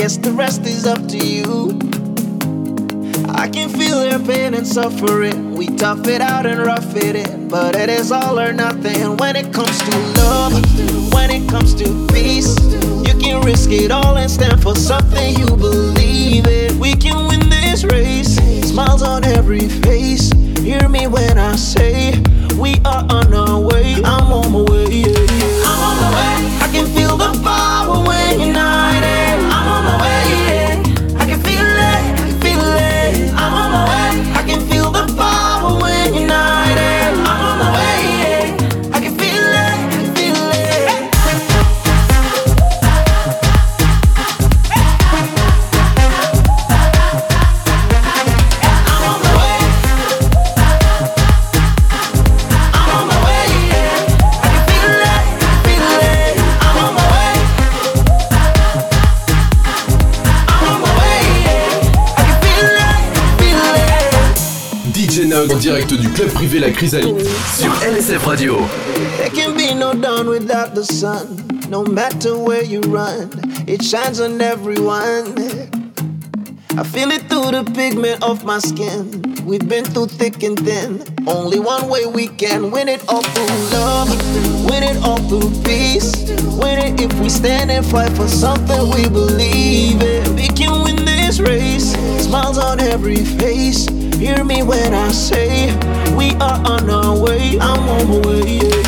Guess the rest is up to you. I can feel their pain and suffering. We tough it out and rough it in, but it is all or nothing when it comes to love. When it comes to peace, you can risk it all and stand for something you believe in. We can win this race. Smiles on every face. Hear me when I say we are on our way. I'm on my way. Yeah, yeah. I'm on my way. I can feel the privé La Chrysalide sur LSF Radio. There can be no dawn without the sun. No matter where you run, it shines on everyone. I feel it through the pigment of my skin. We've been through thick and thin. Only one way we can win it all through love, win it all through peace. Win it if we stand and fight for something we believe in. We can win this race. Smiles on every face. Hear me when I say we are on our way. I'm on my way. Yeah,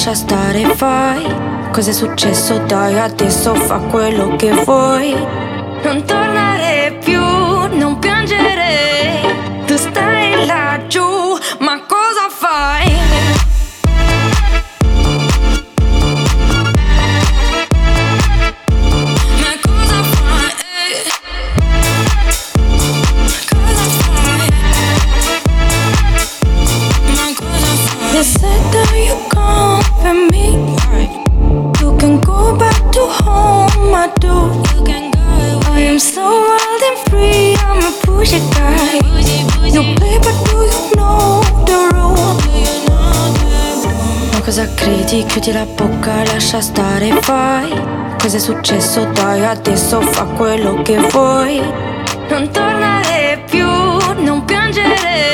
lascia stare, fai Cos'è successo, dai, adesso fa quello che vuoi. Non tornare più, non piangere. Tu stai laggiù. Chiudi la bocca, lascia stare, fai. Cosa è successo, dai, adesso fa quello che vuoi. Non tornare più, non piangere.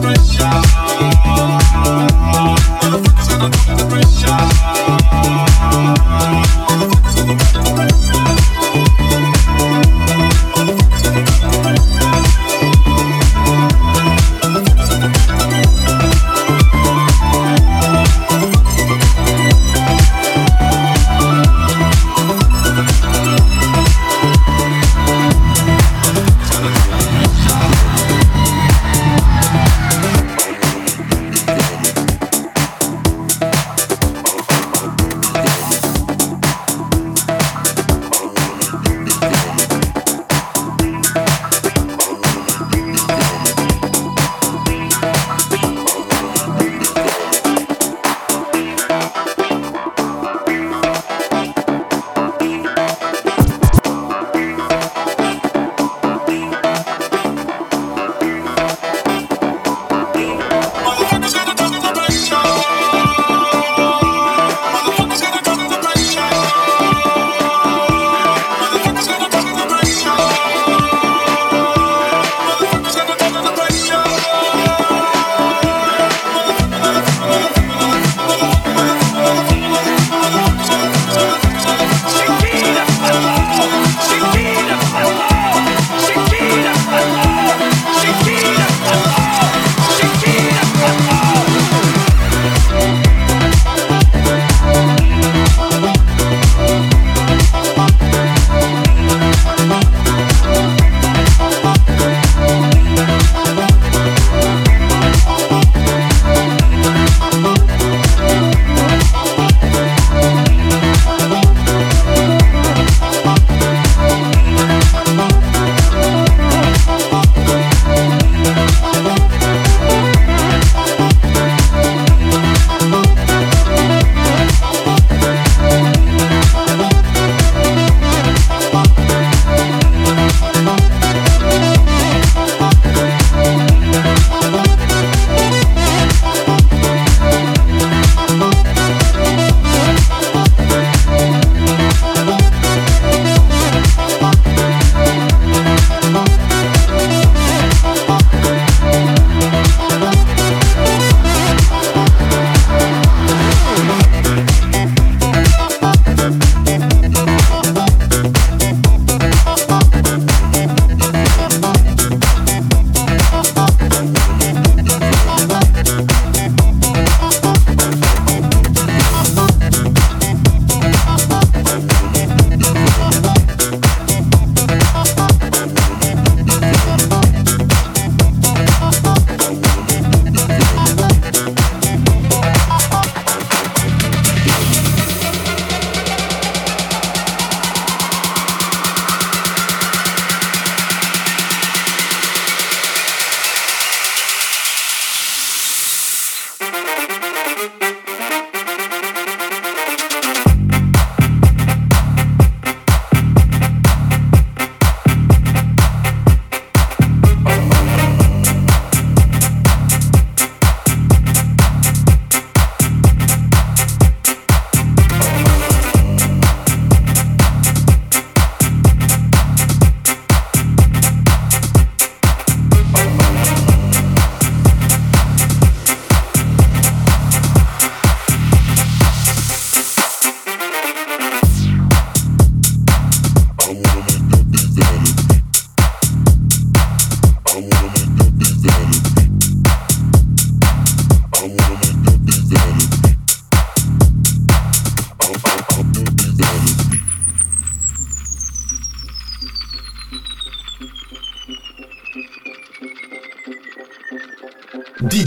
pressure.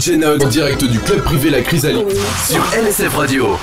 DJ en direct du club privé La Chrysalide sur LSF Radio.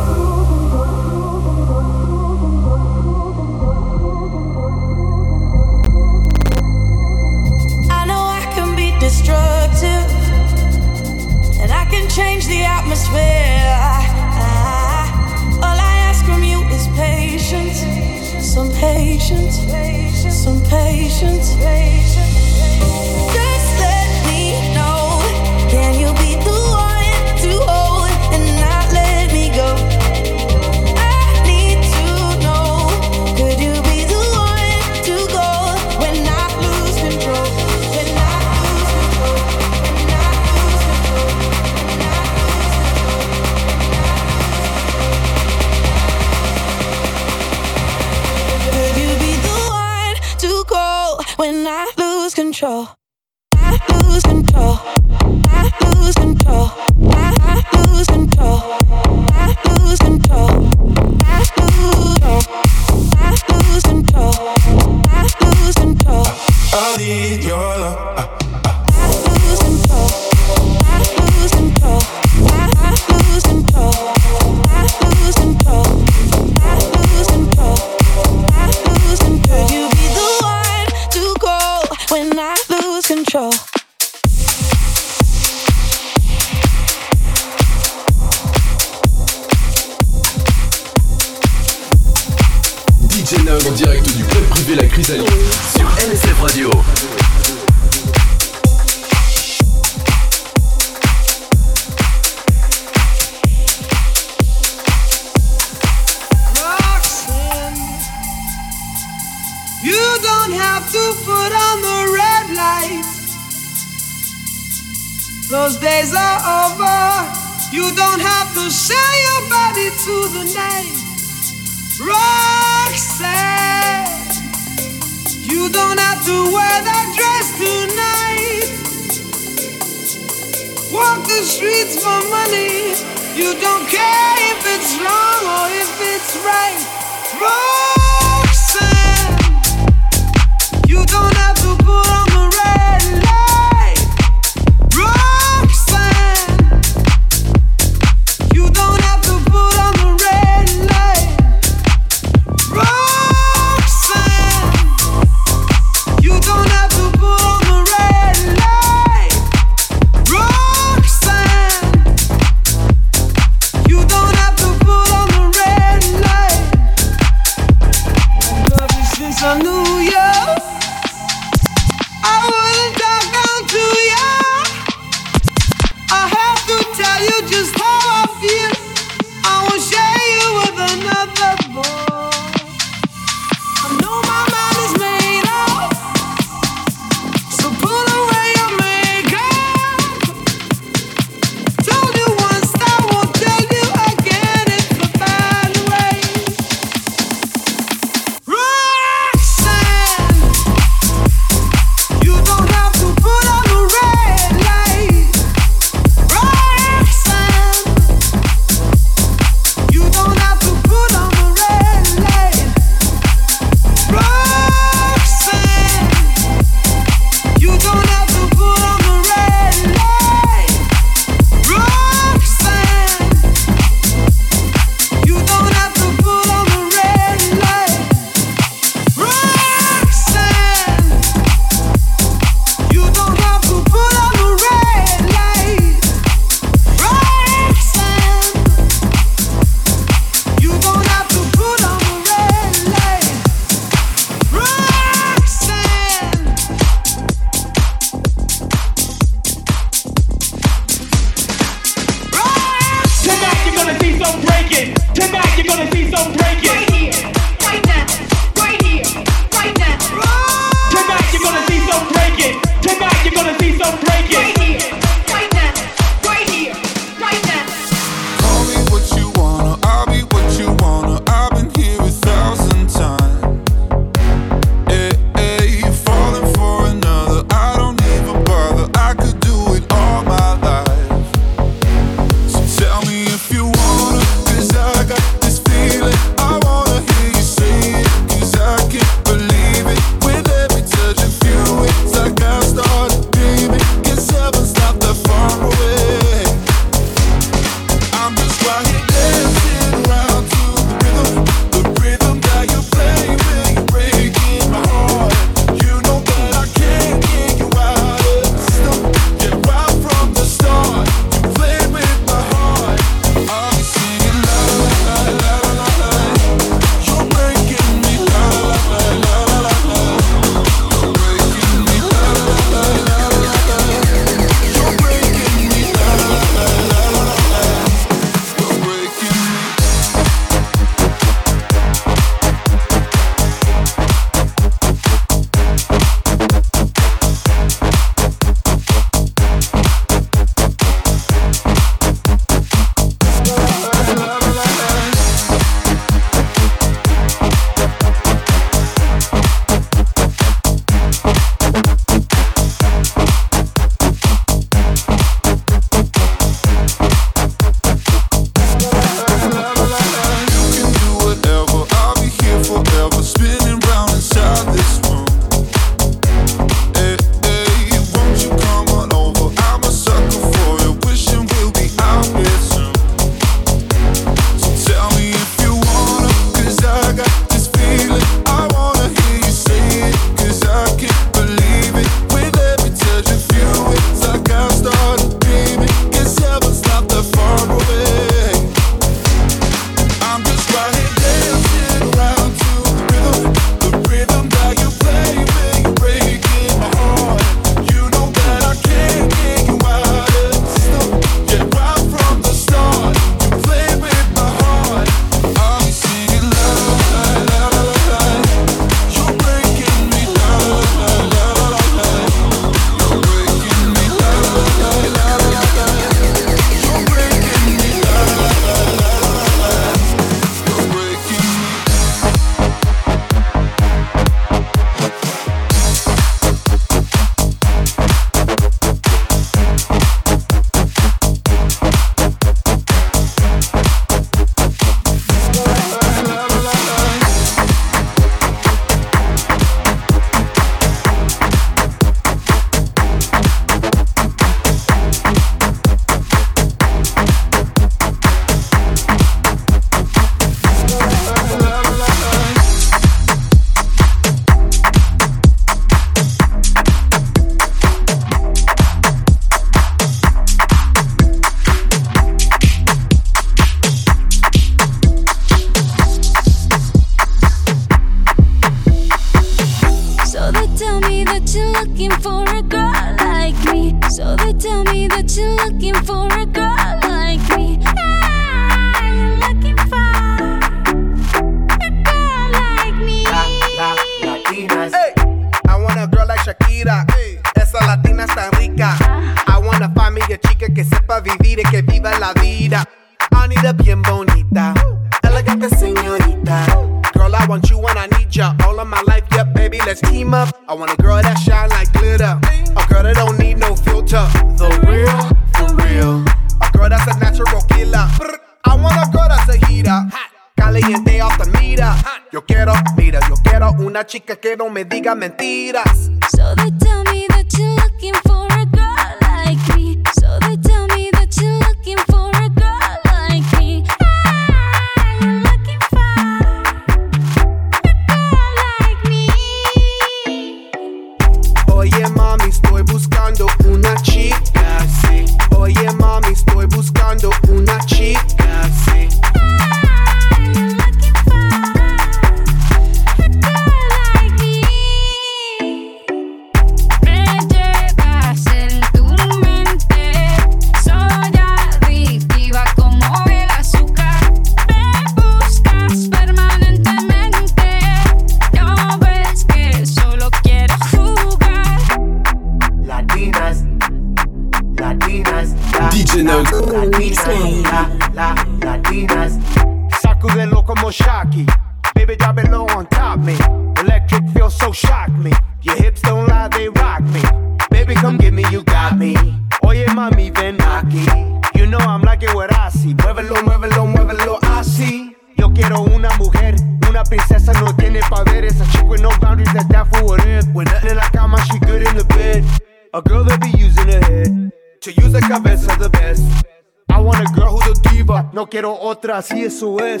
No quiero otra, si eso es.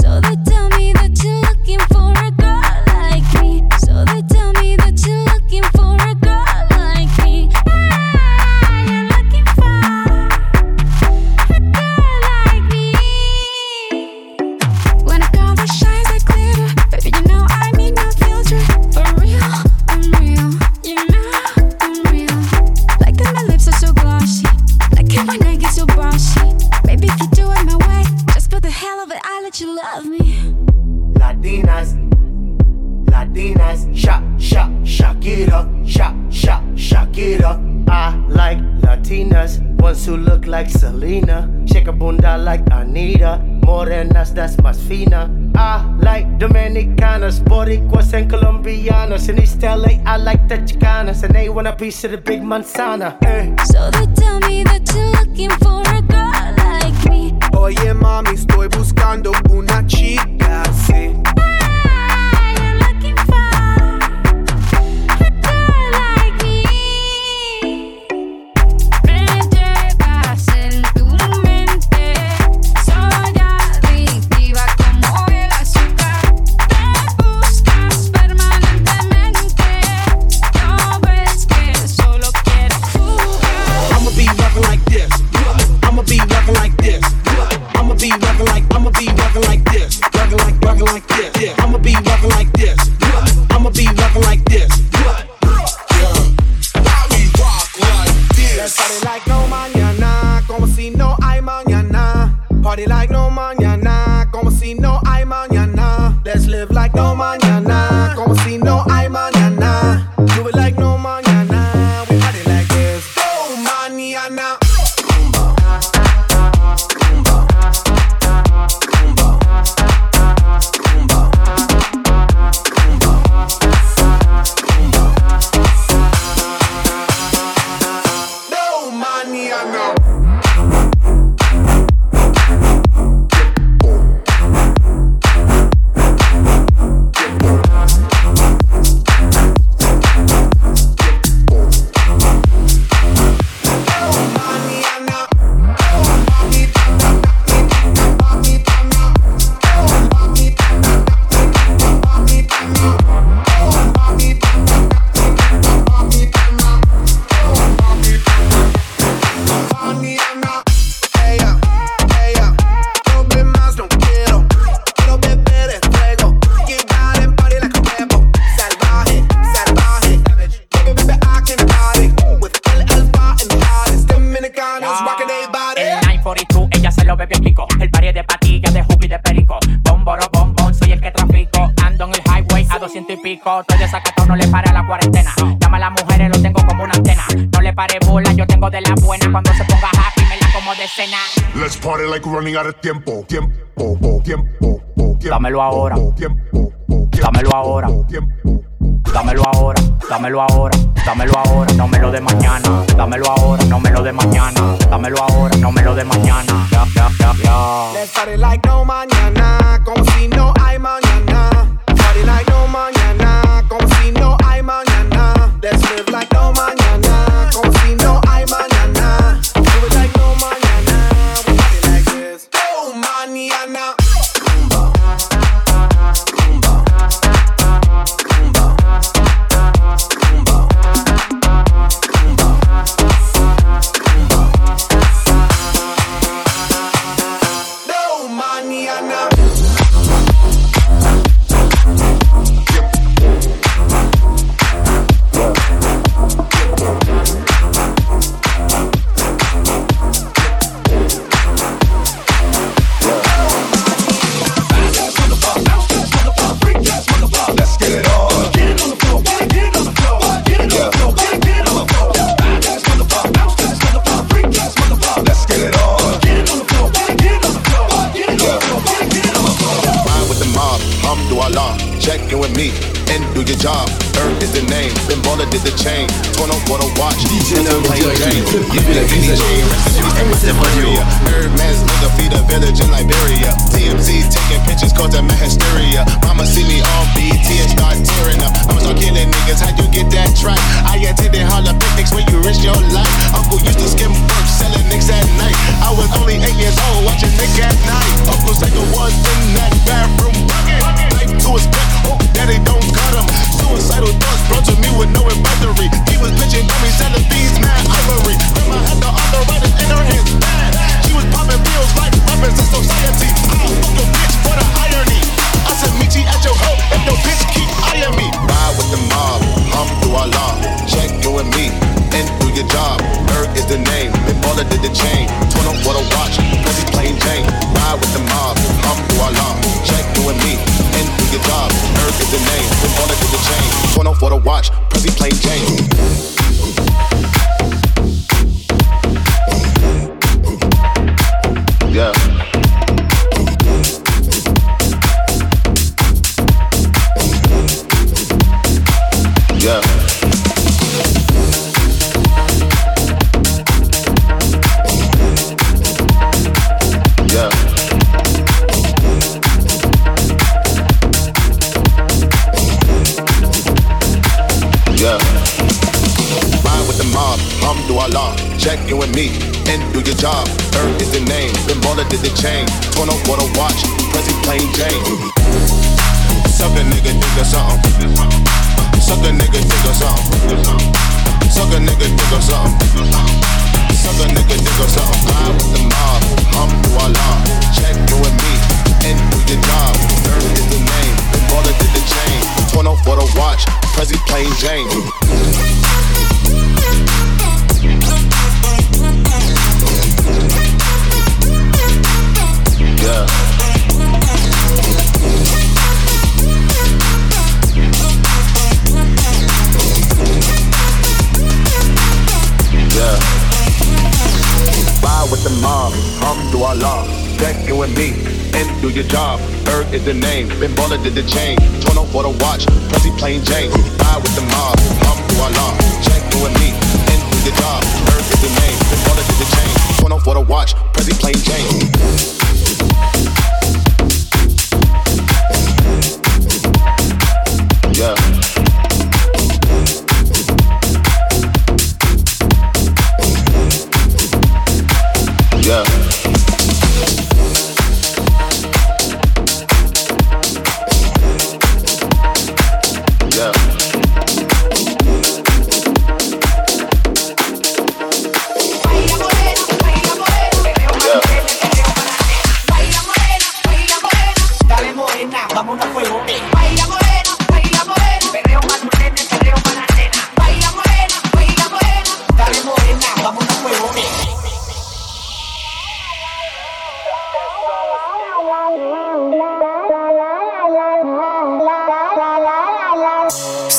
So they tell me that you're looking for a when I reach to the big Montana. Eh. So they tell me that you're looking for a girl like me. Oye, mami, estoy buscando una chica sí. llegar tiempo, tiempo, tiempo, Dámelo ahora. Dámelo ahora. Dámelo ahora. Dámelo ahora. Dámelo ahora. No me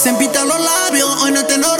Se empitan los labios, hoy no te lo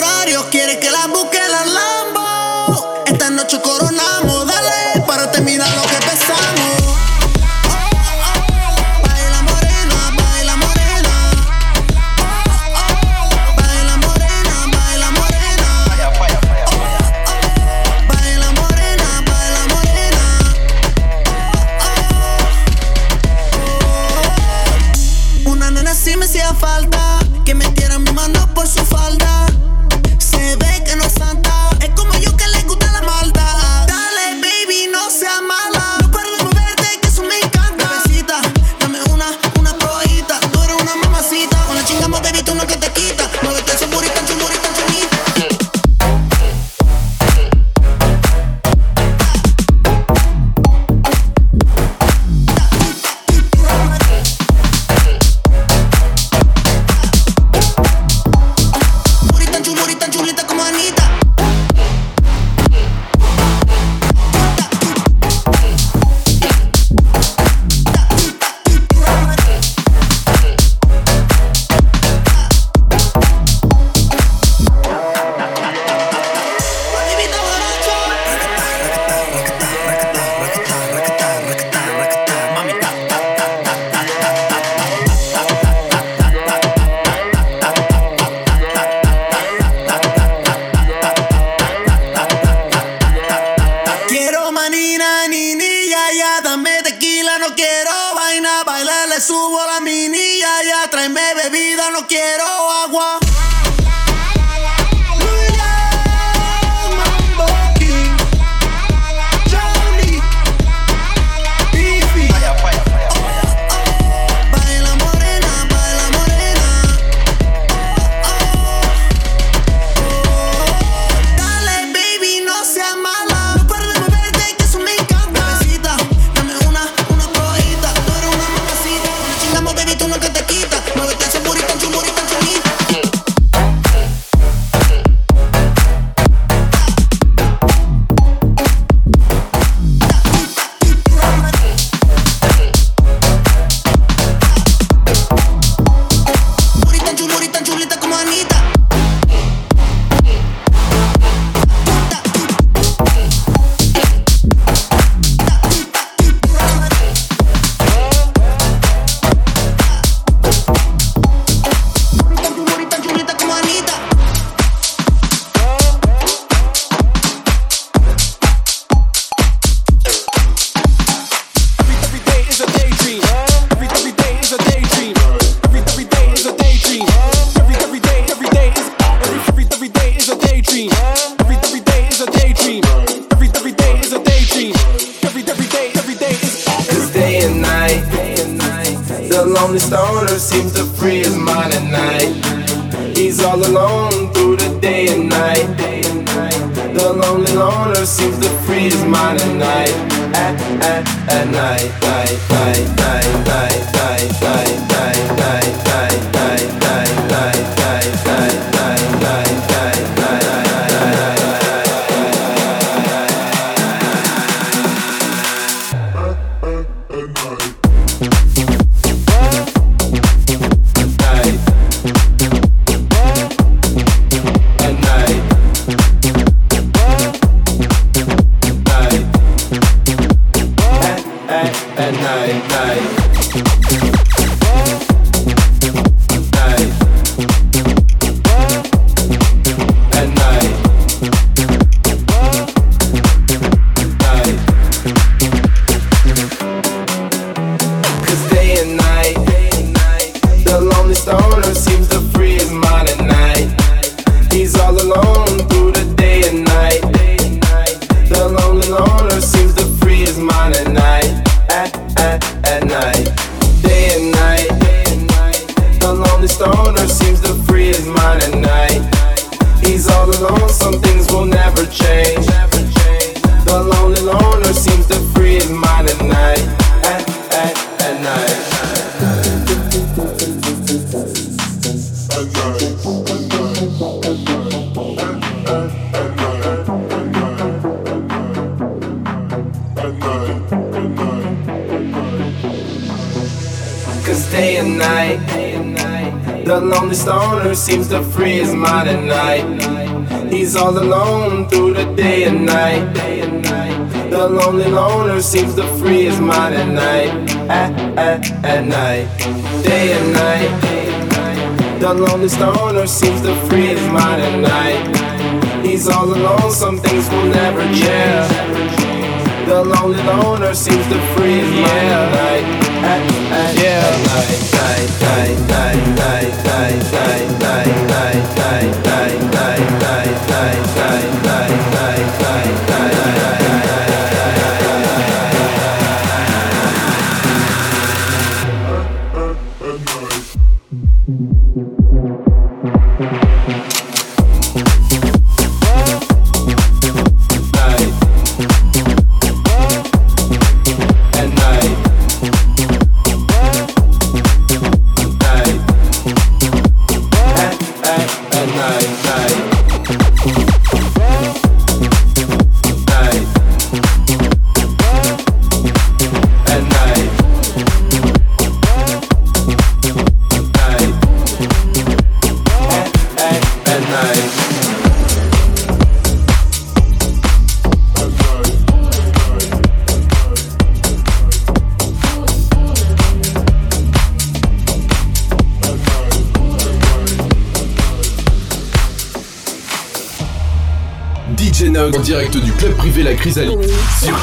and night, day and night. The lonely stoner seems to free his mind at night. He's all alone, some things will never change. The lonely loner seems to free his mind at night. Yeah. Night, night, night, night, night, night, night, night, night, night. direct du club privé La Chrysalide. Sur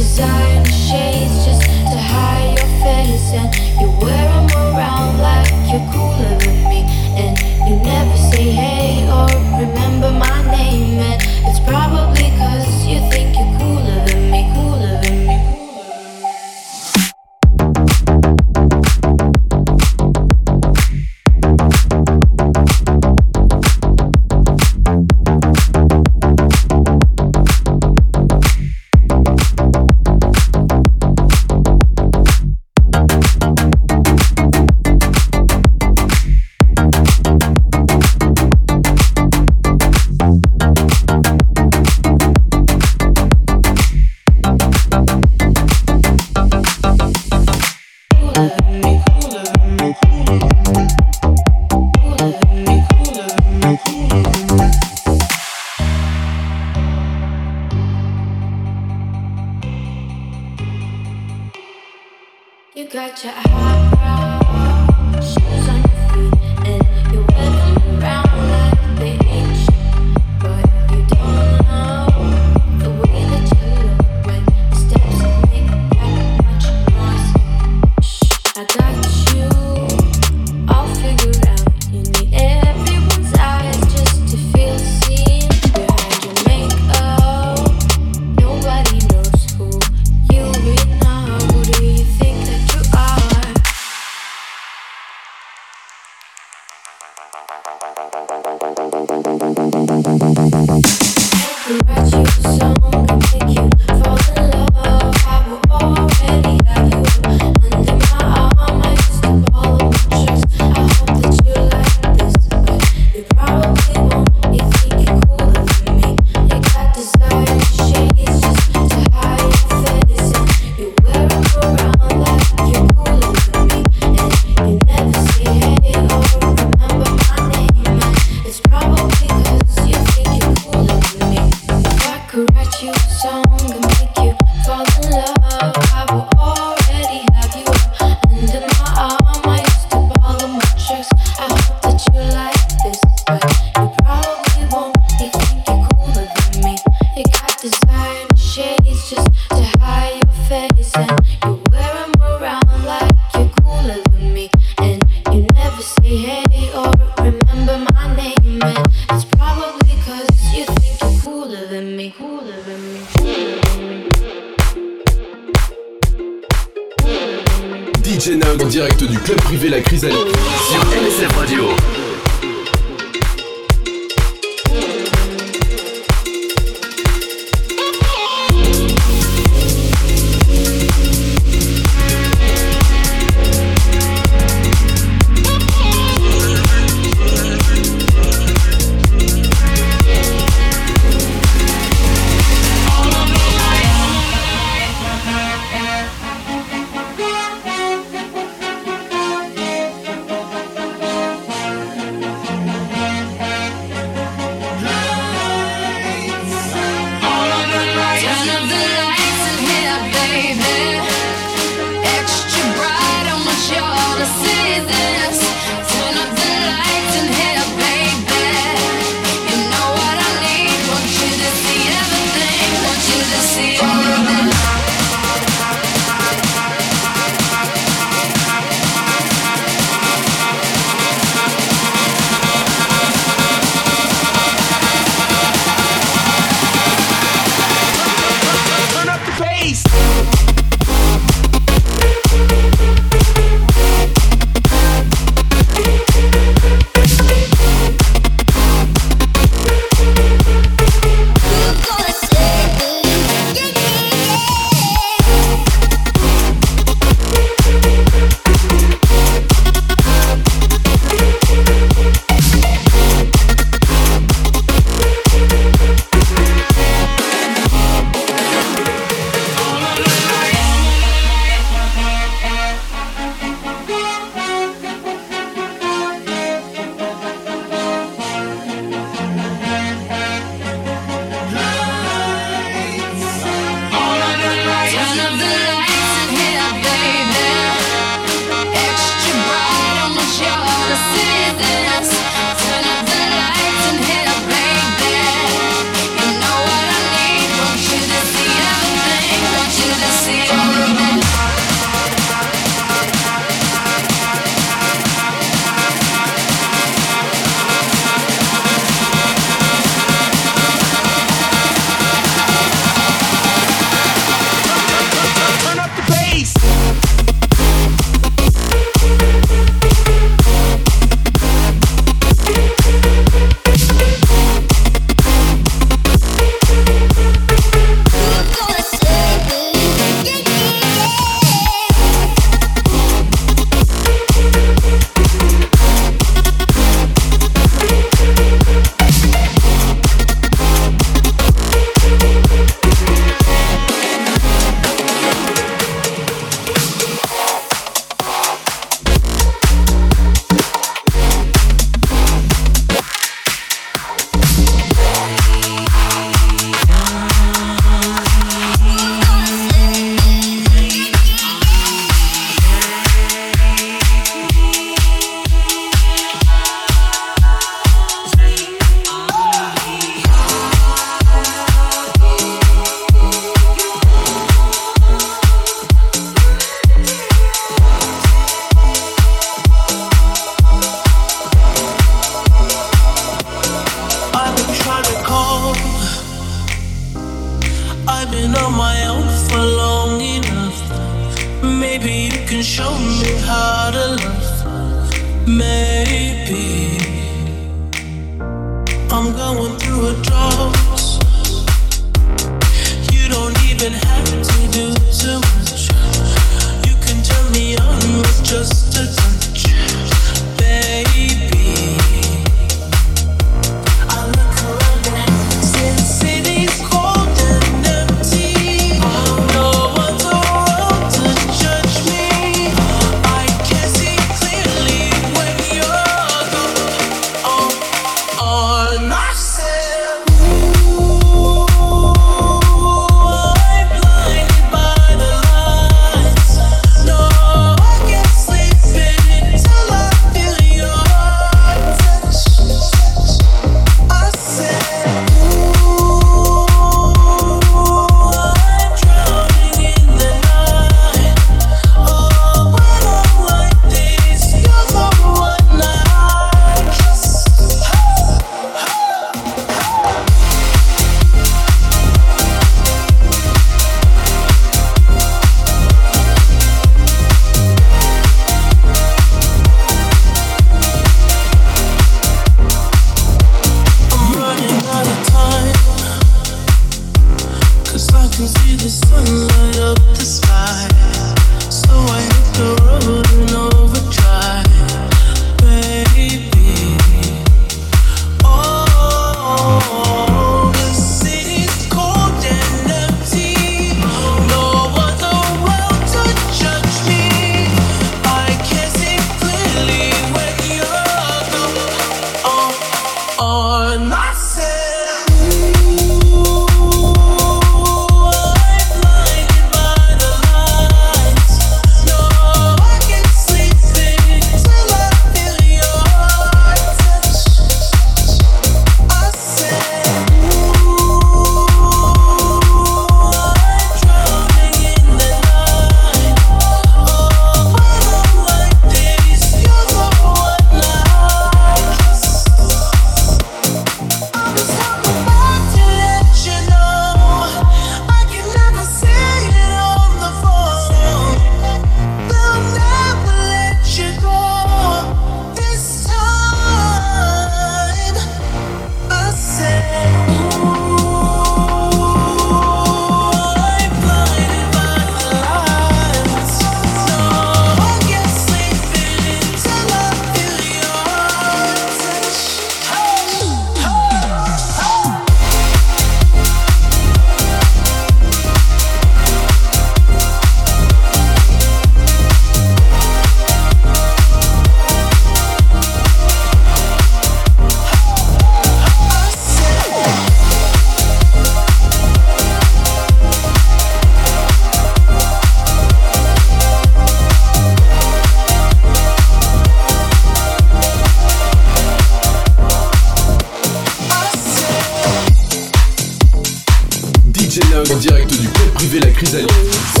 club privé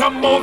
to move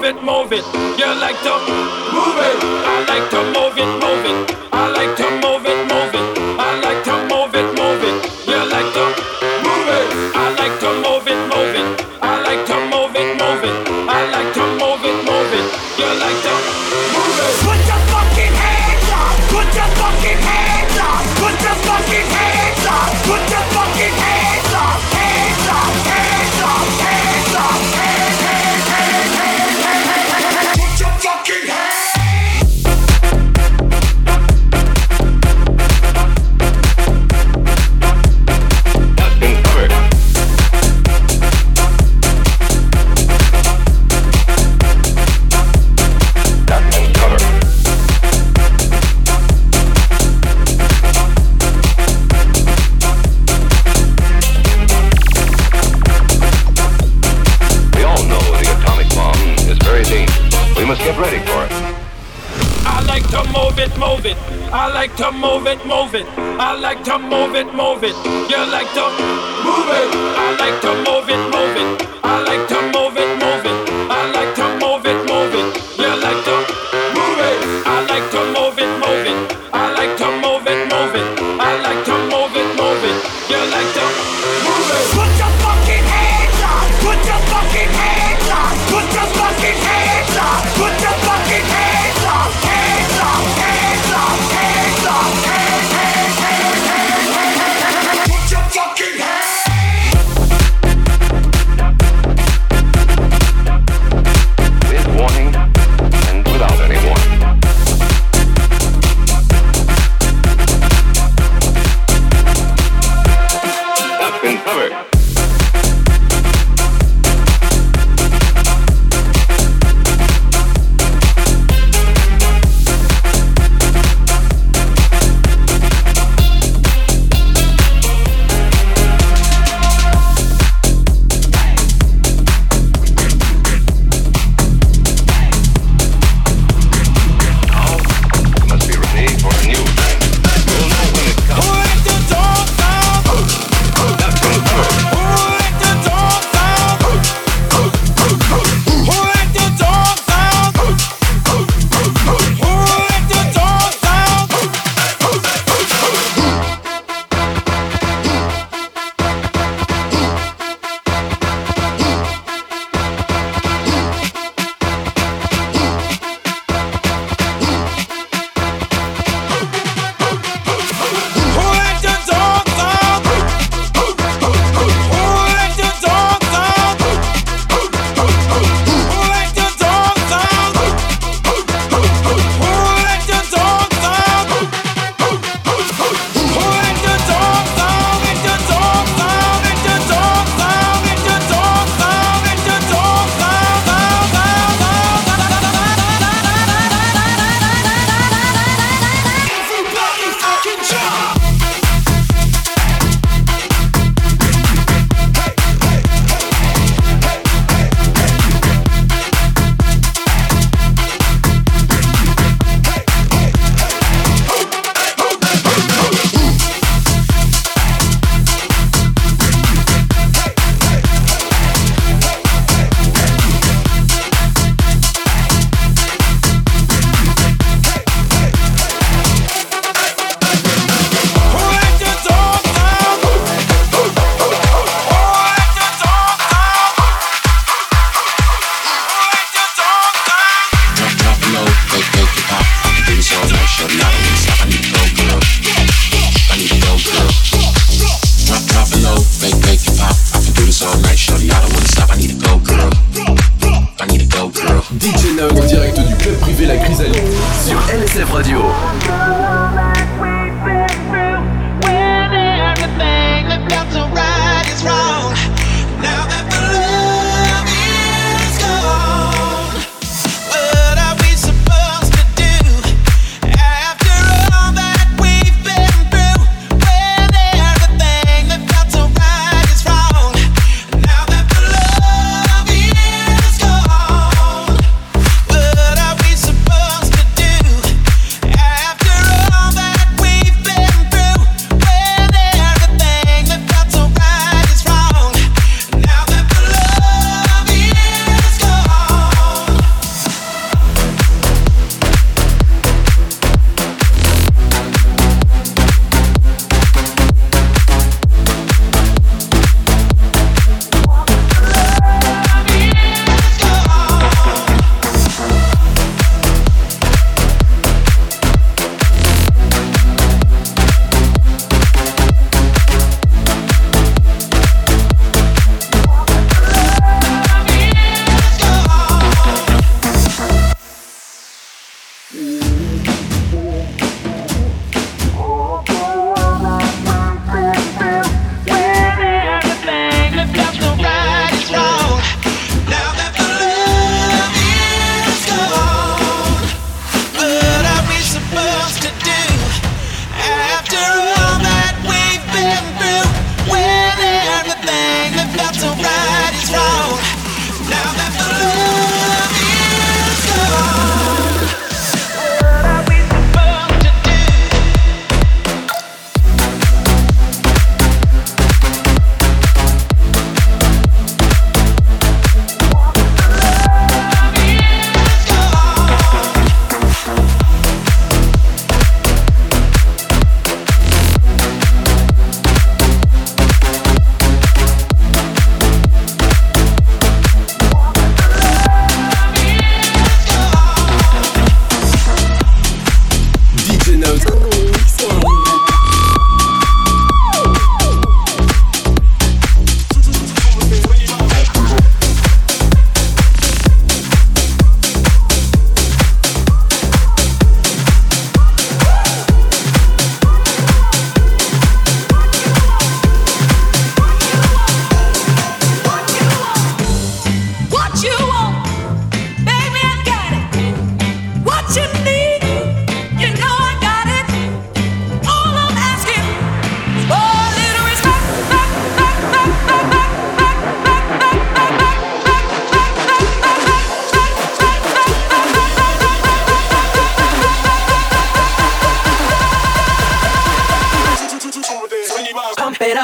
Pero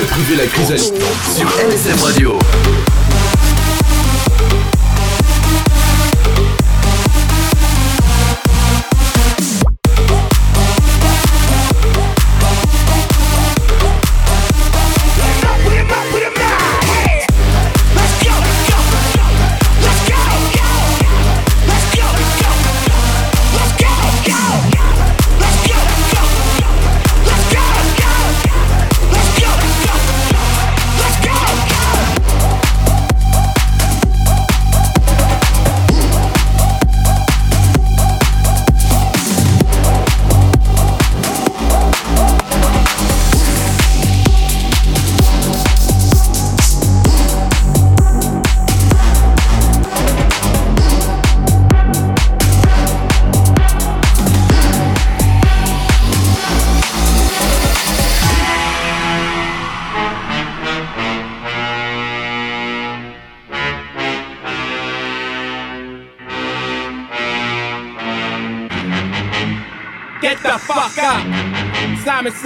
privé La Chrysalide sur LSF Radio.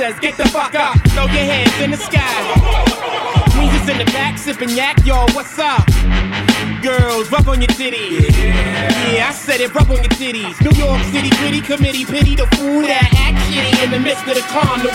Says, get the fuck up. Throw your hands in the sky. Weezer's in the back, sipping yak, yo, what's up? Girls, rub on your titties. Yeah. I said it, rub on your titties. New York City gritty committee, pity the fool that act shitty in the midst of the calm, the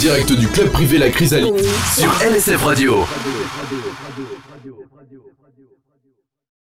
direct du club privé La Chrysalide sur LSF Radio.